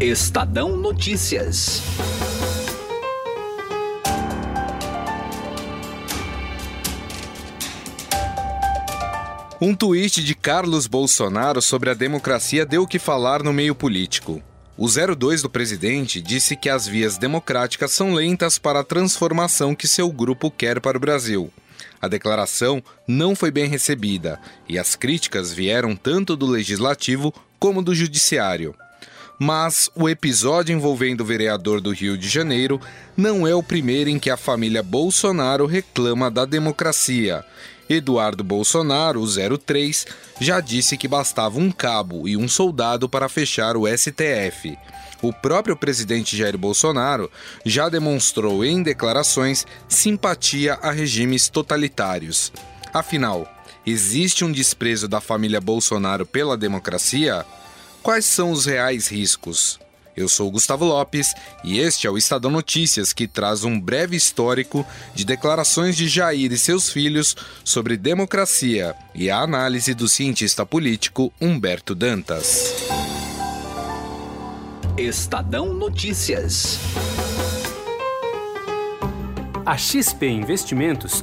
Estadão Notícias. Um tweet de Carlos Bolsonaro sobre a democracia deu o que falar no meio político. O 02 do presidente disse que as vias democráticas são lentas para a transformação que seu grupo quer para o Brasil. A declaração não foi bem recebida e as críticas vieram tanto do legislativo como do judiciário. Mas o episódio envolvendo o vereador do Rio de Janeiro não é o primeiro em que a família Bolsonaro reclama da democracia. Eduardo Bolsonaro, o 03, já disse que bastava um cabo e um soldado para fechar o STF. O próprio presidente Jair Bolsonaro já demonstrou em declarações simpatia a regimes totalitários. Afinal, existe um desprezo da família Bolsonaro pela democracia? Quais são os reais riscos? Eu sou Gustavo Lopes e este é o Estadão Notícias que traz um breve histórico de declarações de Jair e seus filhos sobre democracia e a análise do cientista político Humberto Dantas. Estadão Notícias. A XP Investimentos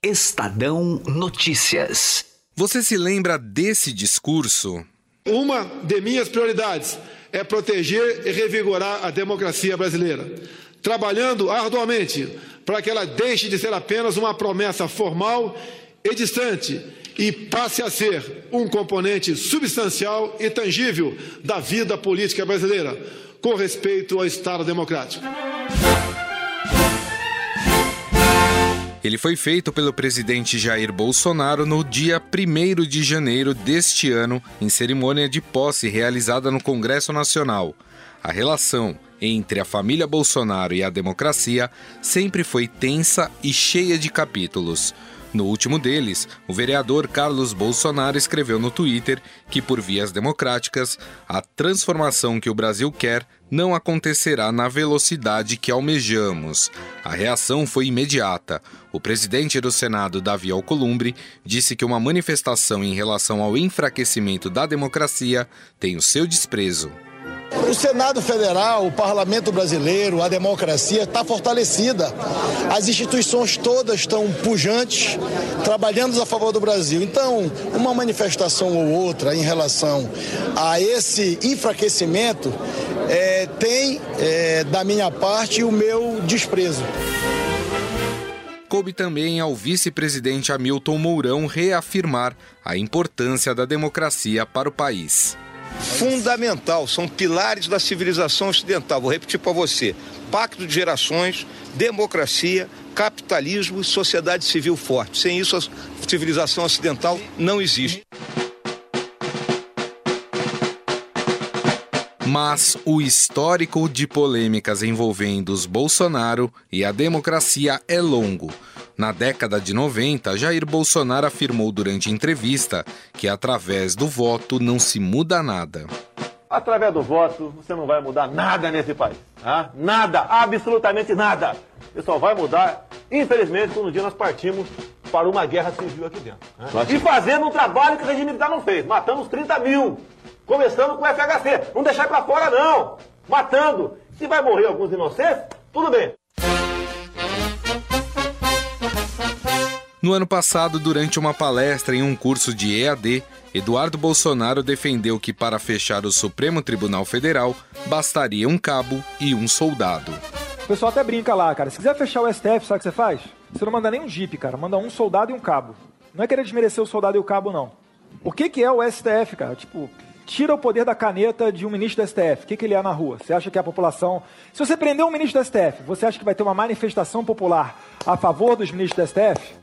Estadão Notícias. Você se lembra desse discurso? Uma de minhas prioridades é proteger e revigorar a democracia brasileira, trabalhando arduamente para que ela deixe de ser apenas uma promessa formal e distante e passe a ser um componente substancial e tangível da vida política brasileira, com respeito ao Estado democrático. Ele foi feito pelo presidente Jair Bolsonaro no dia 1 de janeiro deste ano, em cerimônia de posse realizada no Congresso Nacional. A relação entre a família Bolsonaro e a democracia sempre foi tensa e cheia de capítulos. No último deles, o vereador Carlos Bolsonaro escreveu no Twitter que, por vias democráticas, a transformação que o Brasil quer não acontecerá na velocidade que almejamos. A reação foi imediata. O presidente do Senado, Davi Alcolumbre, disse que uma manifestação em relação ao enfraquecimento da democracia tem o seu desprezo. O Senado Federal, o Parlamento Brasileiro, a democracia está fortalecida. As instituições todas estão pujantes, trabalhando a favor do Brasil. Então, uma manifestação ou outra em relação a esse enfraquecimento é, tem, é, da minha parte, o meu desprezo. Coube também ao vice-presidente Hamilton Mourão reafirmar a importância da democracia para o país fundamental, são pilares da civilização ocidental. Vou repetir para você: pacto de gerações, democracia, capitalismo e sociedade civil forte. Sem isso, a civilização ocidental não existe. Mas o histórico de polêmicas envolvendo os Bolsonaro e a democracia é longo. Na década de 90, Jair Bolsonaro afirmou durante entrevista que através do voto não se muda nada. Através do voto, você não vai mudar nada nesse país. Tá? Nada, absolutamente nada. Você só vai mudar, infelizmente, quando um dia nós partimos para uma guerra civil aqui dentro. Né? E fazendo um trabalho que o regime militar não fez. Matamos 30 mil. Começando com o FHC. Não deixar para fora, não. Matando. Se vai morrer alguns inocentes, tudo bem. No ano passado, durante uma palestra em um curso de EAD, Eduardo Bolsonaro defendeu que para fechar o Supremo Tribunal Federal bastaria um cabo e um soldado. O pessoal até brinca lá, cara. Se quiser fechar o STF, sabe o que você faz? Você não manda nem um jipe, cara. Manda um soldado e um cabo. Não é querer desmerecer o soldado e o cabo, não. O que, que é o STF, cara? Tipo, tira o poder da caneta de um ministro do STF. O que, que ele é na rua? Você acha que a população. Se você prender um ministro do STF, você acha que vai ter uma manifestação popular a favor dos ministros do STF?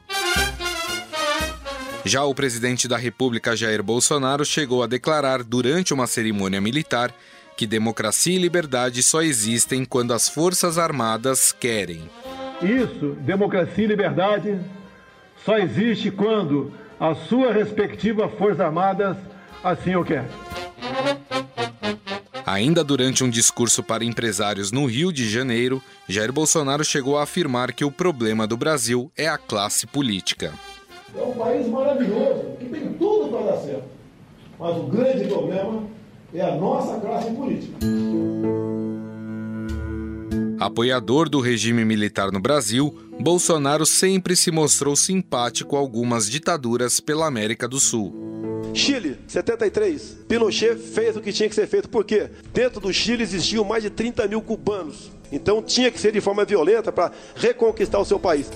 Já o presidente da República, Jair Bolsonaro, chegou a declarar durante uma cerimônia militar que democracia e liberdade só existem quando as Forças Armadas querem. Isso, democracia e liberdade, só existe quando a sua respectiva Forças Armadas assim o quer. Ainda durante um discurso para empresários no Rio de Janeiro, Jair Bolsonaro chegou a afirmar que o problema do Brasil é a classe política. É um país maravilhoso, que tem tudo para dar certo. Mas o grande problema é a nossa classe política. Apoiador do regime militar no Brasil, Bolsonaro sempre se mostrou simpático a algumas ditaduras pela América do Sul. Chile, 73. Pinochet fez o que tinha que ser feito, porque dentro do Chile existiam mais de 30 mil cubanos. Então tinha que ser de forma violenta para reconquistar o seu país.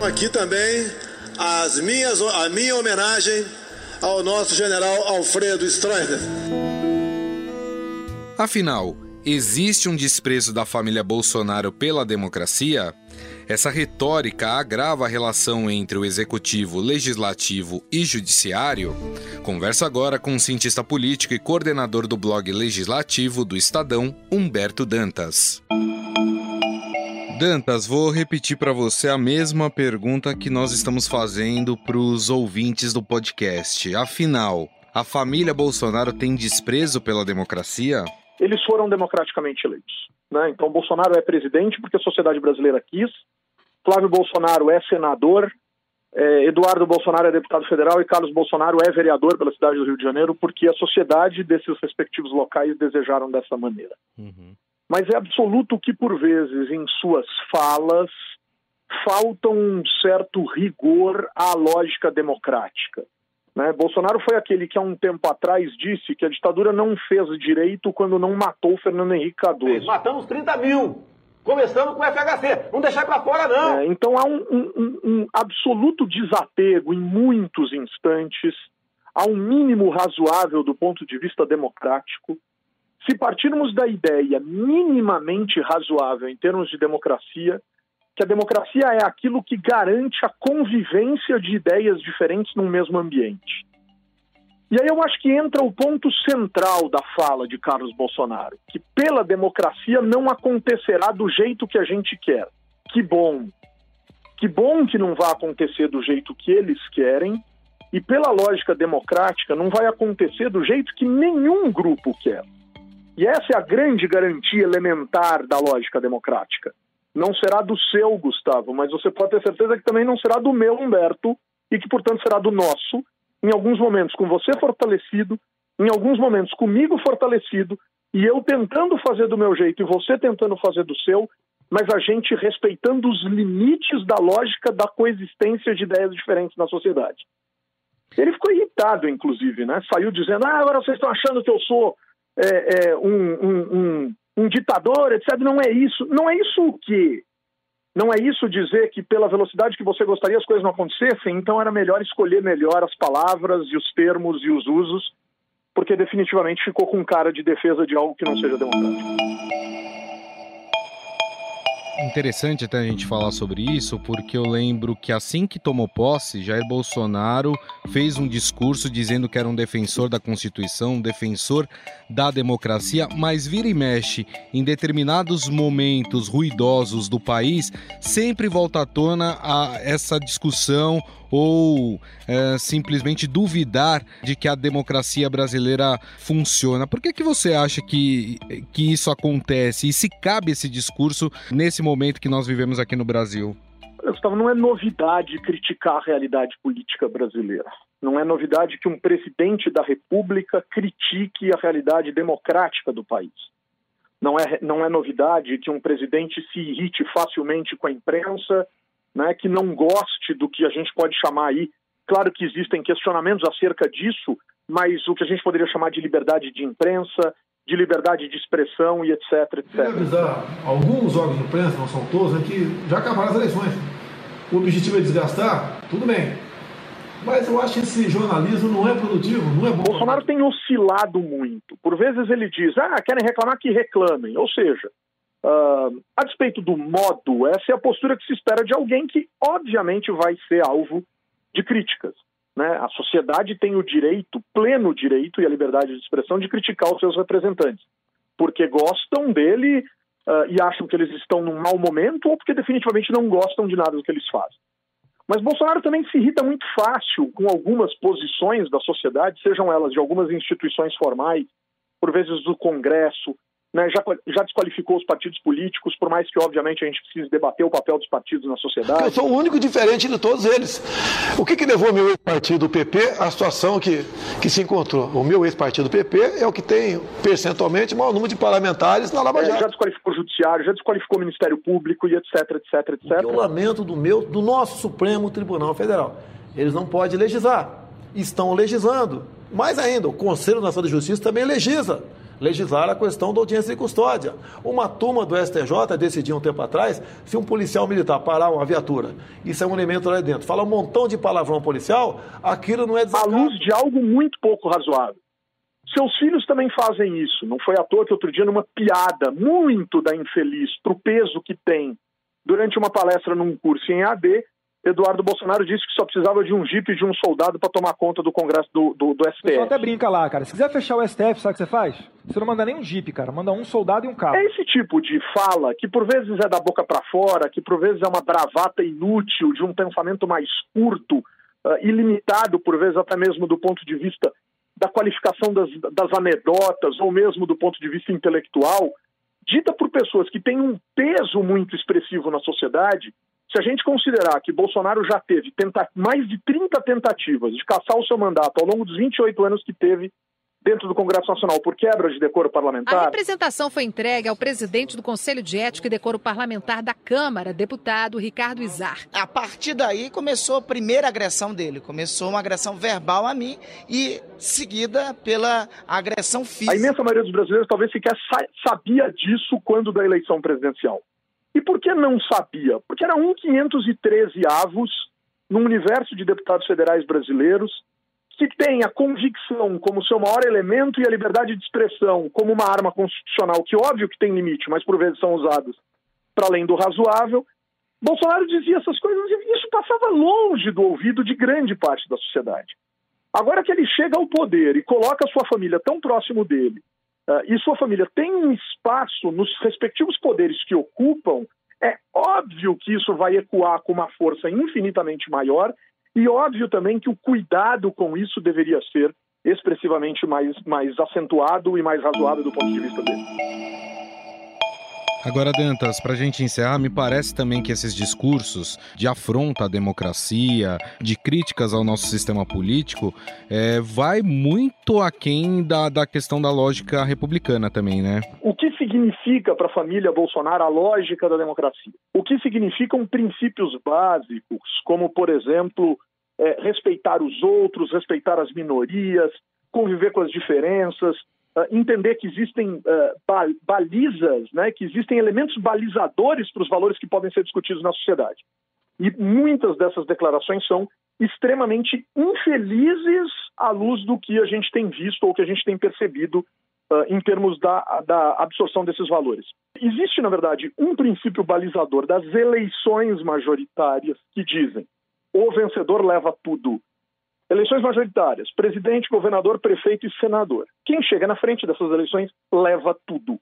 Aqui também as minhas, a minha homenagem ao nosso general Alfredo Stroessner. Afinal, existe um desprezo da família Bolsonaro pela democracia? Essa retórica agrava a relação entre o executivo, legislativo e judiciário? Converso agora com o cientista político e coordenador do blog legislativo do Estadão, Humberto Dantas. Dantas, vou repetir para você a mesma pergunta que nós estamos fazendo para os ouvintes do podcast. Afinal, a família Bolsonaro tem desprezo pela democracia? Eles foram democraticamente eleitos. Né? Então, Bolsonaro é presidente porque a sociedade brasileira quis, Flávio Bolsonaro é senador, é, Eduardo Bolsonaro é deputado federal e Carlos Bolsonaro é vereador pela cidade do Rio de Janeiro porque a sociedade desses respectivos locais desejaram dessa maneira. Uhum mas é absoluto que, por vezes, em suas falas, falta um certo rigor à lógica democrática. Né? Bolsonaro foi aquele que, há um tempo atrás, disse que a ditadura não fez direito quando não matou Fernando Henrique Cardoso. Matamos 30 mil. Começando com o FHC. Não deixar para fora, não. É, então há um, um, um absoluto desapego em muitos instantes, há um mínimo razoável do ponto de vista democrático se partirmos da ideia minimamente razoável em termos de democracia, que a democracia é aquilo que garante a convivência de ideias diferentes num mesmo ambiente. E aí eu acho que entra o ponto central da fala de Carlos Bolsonaro, que pela democracia não acontecerá do jeito que a gente quer. Que bom. Que bom que não vai acontecer do jeito que eles querem, e pela lógica democrática não vai acontecer do jeito que nenhum grupo quer. E essa é a grande garantia elementar da lógica democrática. Não será do seu, Gustavo, mas você pode ter certeza que também não será do meu, Humberto, e que, portanto, será do nosso, em alguns momentos com você fortalecido, em alguns momentos comigo fortalecido, e eu tentando fazer do meu jeito e você tentando fazer do seu, mas a gente respeitando os limites da lógica da coexistência de ideias diferentes na sociedade. Ele ficou irritado, inclusive, né? Saiu dizendo: ah, agora vocês estão achando que eu sou é, é, um, um, um, um, ditador, etc. Não é isso. Não é isso o quê? Não é isso dizer que pela velocidade que você gostaria as coisas não acontecessem, então era melhor escolher melhor as palavras e os termos e os usos, porque definitivamente ficou com cara de defesa de algo que não seja democrático. Interessante até a gente falar sobre isso, porque eu lembro que assim que tomou posse, Jair Bolsonaro fez um discurso dizendo que era um defensor da Constituição, um defensor da democracia, mas vira e mexe em determinados momentos ruidosos do país, sempre volta à tona a essa discussão ou é, simplesmente duvidar de que a democracia brasileira funciona. Por que, que você acha que, que isso acontece e se cabe esse discurso nesse momento que nós vivemos aqui no Brasil? Gustavo, não é novidade criticar a realidade política brasileira. Não é novidade que um presidente da República critique a realidade democrática do país. Não é, não é novidade que um presidente se irrite facilmente com a imprensa né, que não goste do que a gente pode chamar aí. Claro que existem questionamentos acerca disso, mas o que a gente poderia chamar de liberdade de imprensa, de liberdade de expressão e etc. etc. Queria avisar alguns órgãos de imprensa, não são todos, é que já acabaram as eleições. O objetivo é desgastar, tudo bem. Mas eu acho que esse jornalismo não é produtivo, não é bom. Bolsonaro tem oscilado muito. Por vezes ele diz, ah, querem reclamar que reclamem. Ou seja, Uh, a despeito do modo, essa é a postura que se espera de alguém que, obviamente, vai ser alvo de críticas. Né? A sociedade tem o direito, pleno direito e a liberdade de expressão de criticar os seus representantes. porque gostam dele uh, e acham que eles estão num mau momento ou porque definitivamente não gostam de nada do que eles fazem. Mas Bolsonaro também se irrita muito fácil com algumas posições da sociedade, sejam elas de algumas instituições formais, por vezes do Congresso, né, já, já, desqualificou os partidos políticos, por mais que, obviamente, a gente precise debater o papel dos partidos na sociedade. Eu sou o único diferente de todos eles. O que, que levou o meu ex-partido PP à situação que, que se encontrou? O meu ex-partido PP é o que tem percentualmente o maior número de parlamentares na Lava Jato. É, já desqualificou o Judiciário, já desqualificou o Ministério Público e etc, etc, etc. O que eu lamento do meu, do nosso Supremo Tribunal Federal. Eles não podem legislar. Estão legislando. Mais ainda, o Conselho Nacional de Justiça também legisla legislar a questão da audiência de custódia. Uma turma do STJ decidiu um tempo atrás se um policial militar parar uma viatura, isso é um elemento lá dentro, fala um montão de palavrão policial, aquilo não é desacato. À luz de algo muito pouco razoável. Seus filhos também fazem isso. Não foi à toa que outro dia, numa piada muito da infeliz para o peso que tem durante uma palestra num curso em AD, Eduardo Bolsonaro disse que só precisava de um jipe e de um soldado para tomar conta do Congresso do, do, do STF. O pessoal até brinca lá, cara. Se quiser fechar o STF, sabe o que você faz? Você não manda nem um jipe, cara. Manda um soldado e um carro. É esse tipo de fala que por vezes é da boca para fora, que por vezes é uma bravata inútil, de um pensamento mais curto, uh, ilimitado, por vezes até mesmo do ponto de vista da qualificação das, das anedotas, ou mesmo do ponto de vista intelectual, dita por pessoas que têm um peso muito expressivo na sociedade se a gente considerar que Bolsonaro já teve tenta mais de 30 tentativas de caçar o seu mandato ao longo dos 28 anos que teve dentro do Congresso Nacional por quebra de decoro parlamentar. A representação foi entregue ao presidente do Conselho de Ética e Decoro Parlamentar da Câmara, deputado Ricardo Izar. A partir daí começou a primeira agressão dele. Começou uma agressão verbal a mim e seguida pela agressão física. A imensa maioria dos brasileiros talvez sequer sabia disso quando da eleição presidencial. E por que não sabia? Porque era um 513 avos no universo de deputados federais brasileiros que tem a convicção como seu maior elemento e a liberdade de expressão como uma arma constitucional, que óbvio que tem limite, mas por vezes são usadas para além do razoável. Bolsonaro dizia essas coisas e isso passava longe do ouvido de grande parte da sociedade. Agora que ele chega ao poder e coloca sua família tão próximo dele, e sua família tem um espaço nos respectivos poderes que ocupam, é óbvio que isso vai ecoar com uma força infinitamente maior e óbvio também que o cuidado com isso deveria ser expressivamente mais, mais acentuado e mais razoável do ponto de vista dele. Agora, Dantas, para a gente encerrar, me parece também que esses discursos de afronta à democracia, de críticas ao nosso sistema político, é, vai muito aquém da, da questão da lógica republicana também, né? O que significa para a família Bolsonaro a lógica da democracia? O que significam princípios básicos, como, por exemplo, é, respeitar os outros, respeitar as minorias, conviver com as diferenças, entender que existem uh, balizas, né, que existem elementos balizadores para os valores que podem ser discutidos na sociedade. E muitas dessas declarações são extremamente infelizes à luz do que a gente tem visto ou que a gente tem percebido uh, em termos da, da absorção desses valores. Existe, na verdade, um princípio balizador das eleições majoritárias que dizem o vencedor leva tudo. Eleições majoritárias, presidente, governador, prefeito e senador. Quem chega na frente dessas eleições leva tudo.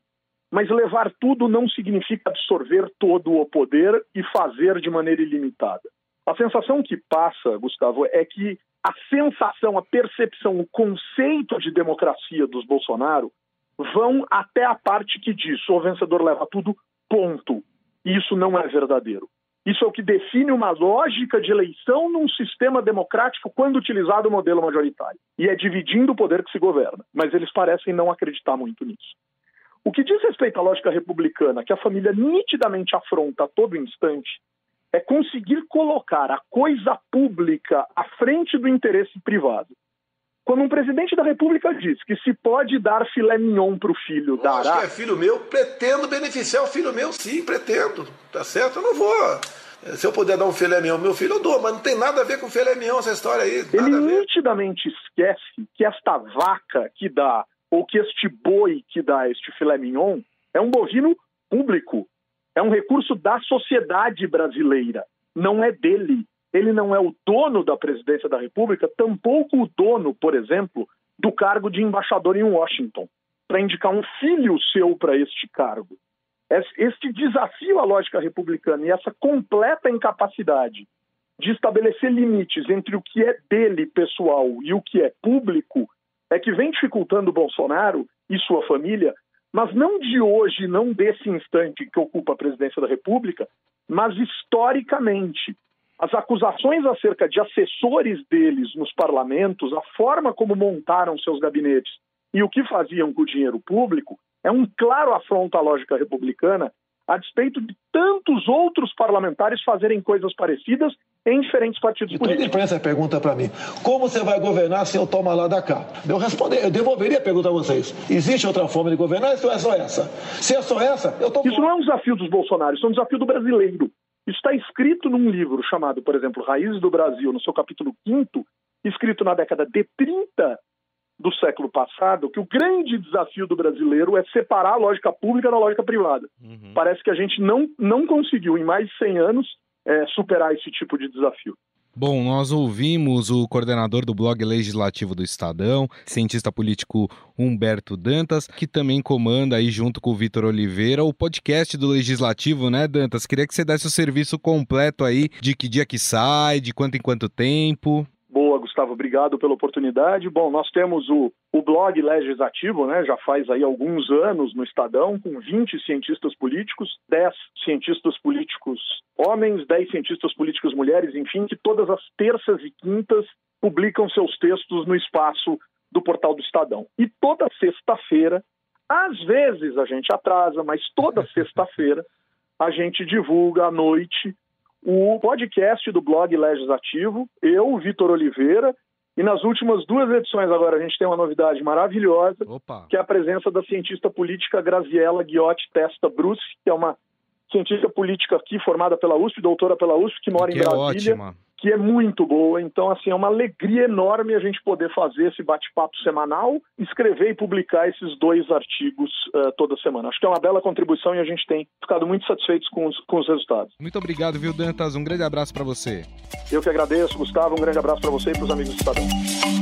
Mas levar tudo não significa absorver todo o poder e fazer de maneira ilimitada. A sensação que passa, Gustavo, é que a sensação, a percepção, o conceito de democracia dos Bolsonaro vão até a parte que diz o vencedor leva tudo, ponto. E isso não é verdadeiro. Isso é o que define uma lógica de eleição num sistema democrático quando utilizado o modelo majoritário. E é dividindo o poder que se governa. Mas eles parecem não acreditar muito nisso. O que diz respeito à lógica republicana, que a família nitidamente afronta a todo instante, é conseguir colocar a coisa pública à frente do interesse privado. Quando um presidente da República diz que se pode dar filé mignon para o filho, dar. Acho que é filho meu, pretendo beneficiar o filho meu, sim, pretendo. Tá certo? Eu não vou. Se eu puder dar um filé mignon ao meu filho, eu dou, mas não tem nada a ver com filé mignon essa história aí. Ele nitidamente esquece que esta vaca que dá, ou que este boi que dá este filé mignon, é um bovino público. É um recurso da sociedade brasileira. Não é dele ele não é o dono da presidência da República, tampouco o dono, por exemplo, do cargo de embaixador em Washington. para indicar um filho seu para este cargo. Este desafio à lógica republicana e essa completa incapacidade de estabelecer limites entre o que é dele pessoal e o que é público é que vem dificultando Bolsonaro e sua família, mas não de hoje, não desse instante que ocupa a presidência da República, mas historicamente. As acusações acerca de assessores deles nos parlamentos, a forma como montaram seus gabinetes e o que faziam com o dinheiro público é um claro afronto à lógica republicana, a despeito de tantos outros parlamentares fazerem coisas parecidas em diferentes partidos então, políticos. Então a imprensa pergunta para mim, como você vai governar se eu tomar lá da cá? Eu responder, eu devolveria a pergunta a vocês. Existe outra forma de governar ou é só essa? Se é só essa, eu tô... Isso não é um desafio dos bolsonaros, isso é um desafio do brasileiro. Isso está escrito num livro chamado, por exemplo, Raízes do Brasil, no seu capítulo 5 escrito na década de 30 do século passado, que o grande desafio do brasileiro é separar a lógica pública da lógica privada. Uhum. Parece que a gente não, não conseguiu, em mais de 100 anos, é, superar esse tipo de desafio. Bom, nós ouvimos o coordenador do blog legislativo do Estadão, cientista político Humberto Dantas, que também comanda aí junto com o Vitor Oliveira o podcast do Legislativo, né, Dantas? Queria que você desse o serviço completo aí de que dia que sai, de quanto em quanto tempo. Gustavo, obrigado pela oportunidade. Bom, nós temos o, o blog legislativo, né, já faz aí alguns anos no Estadão, com 20 cientistas políticos, 10 cientistas políticos homens, 10 cientistas políticos mulheres, enfim, que todas as terças e quintas publicam seus textos no espaço do portal do Estadão. E toda sexta-feira, às vezes a gente atrasa, mas toda sexta-feira a gente divulga à noite o podcast do blog Legislativo, eu, Vitor Oliveira, e nas últimas duas edições agora a gente tem uma novidade maravilhosa, Opa. que é a presença da cientista política Graziella Ghiotti Testa Bruce, que é uma cientista política aqui formada pela USP, doutora pela USP, que mora que em é Brasília. É que é muito boa. Então, assim, é uma alegria enorme a gente poder fazer esse bate-papo semanal, escrever e publicar esses dois artigos uh, toda semana. Acho que é uma bela contribuição e a gente tem ficado muito satisfeitos com os, com os resultados. Muito obrigado, viu, Dantas? Um grande abraço para você. Eu que agradeço, Gustavo. Um grande abraço para você e para os amigos do Estadão.